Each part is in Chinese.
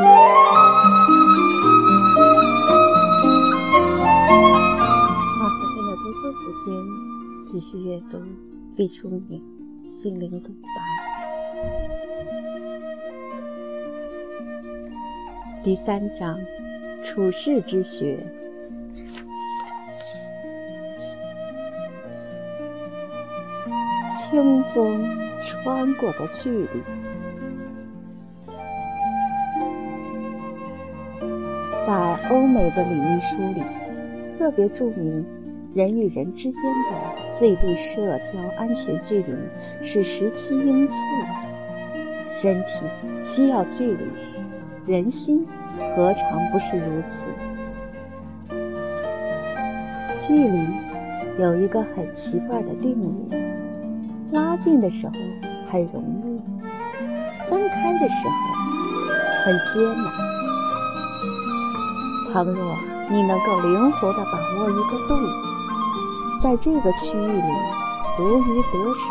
马思君的读书时间，继续阅读毕淑敏心灵独白第三章：处世之学。清风穿过的距离，在欧美的礼仪书里，特别注明人与人之间的最低社交安全距离是十七英寸。身体需要距离，人心何尝不是如此？距离有一个很奇怪的定义。拉近的时候很容易，分开的时候很艰难。倘若你能够灵活地把握一个度，在这个区域里如鱼得水，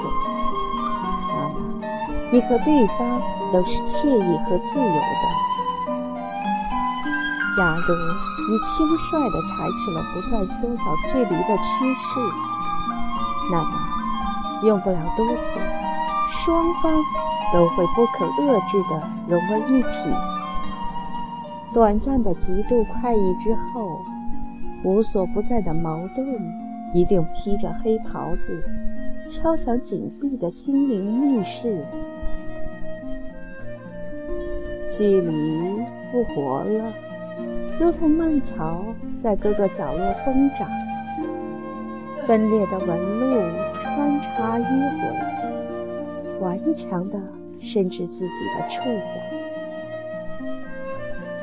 那么你和对方都是惬意和自由的。假如你轻率地采取了不断缩小距离的趋势，那么。用不了多久，双方都会不可遏制地融为一体。短暂的极度快意之后，无所不在的矛盾一定披着黑袍子，敲响紧闭的心灵密室。距离复活了，如同蔓草在各个角落疯长，分裂的纹路。穿插迂回，顽强的伸直自己的触角。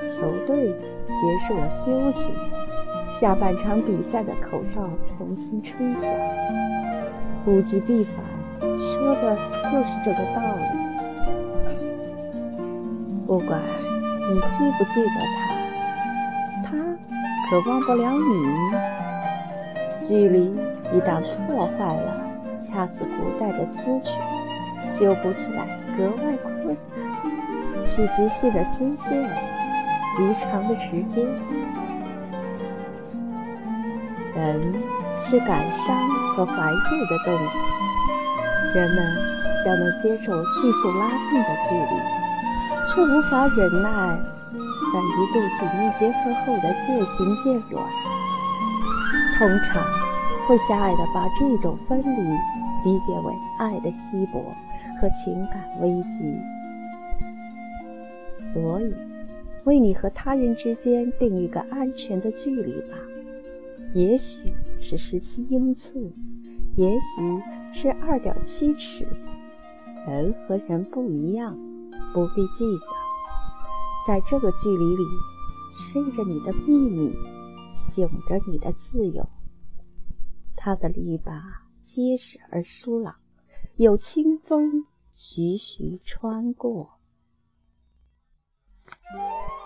球队结束了休息，下半场比赛的口哨重新吹响。物极必反，说的就是这个道理。不管你记不记得他，他可忘不了你。距离一旦破坏了。恰似古代的丝曲，修补起来格外困难，是极细的丝线，极长的时间。人是感伤和怀旧的动物，人们较能接受迅速拉近的距离，却无法忍耐在一度紧密结合后的渐行渐远。通常会狭隘地把这种分离。理解为爱的稀薄和情感危机，所以为你和他人之间定一个安全的距离吧。也许是十七英寸，也许是二点七尺。人和人不一样，不必计较。在这个距离里，睡着你的秘密，醒着你的自由。他的篱笆。结实而疏朗，有清风徐徐穿过。Música